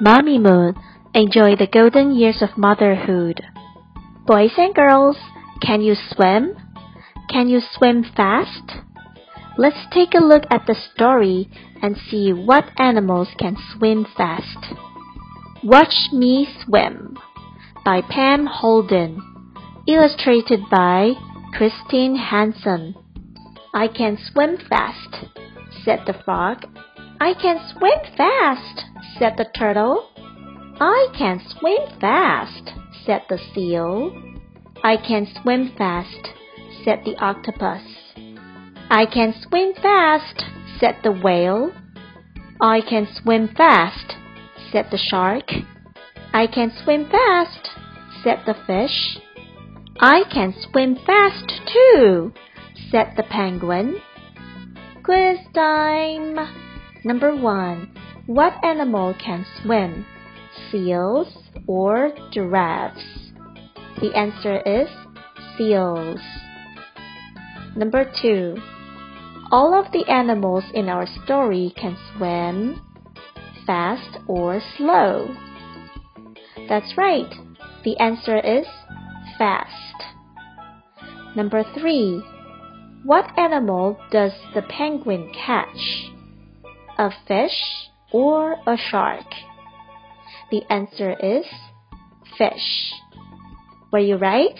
Mamimoon, enjoy the golden years of motherhood. Boys and girls, can you swim? Can you swim fast? Let's take a look at the story and see what animals can swim fast. Watch Me Swim by Pam Holden. Illustrated by Christine Hansen. I can swim fast, said the frog. I can swim fast, said the turtle. I can swim fast, said the seal. I can swim fast, said the octopus. I can swim fast, said the whale. I can swim fast, said the shark. I can swim fast, said the fish. I can swim fast too, said the penguin. Quiz time! Number one. What animal can swim? Seals or giraffes? The answer is seals. Number two. All of the animals in our story can swim fast or slow. That's right. The answer is fast. Number three. What animal does the penguin catch? A fish or a shark? The answer is fish. Were you right?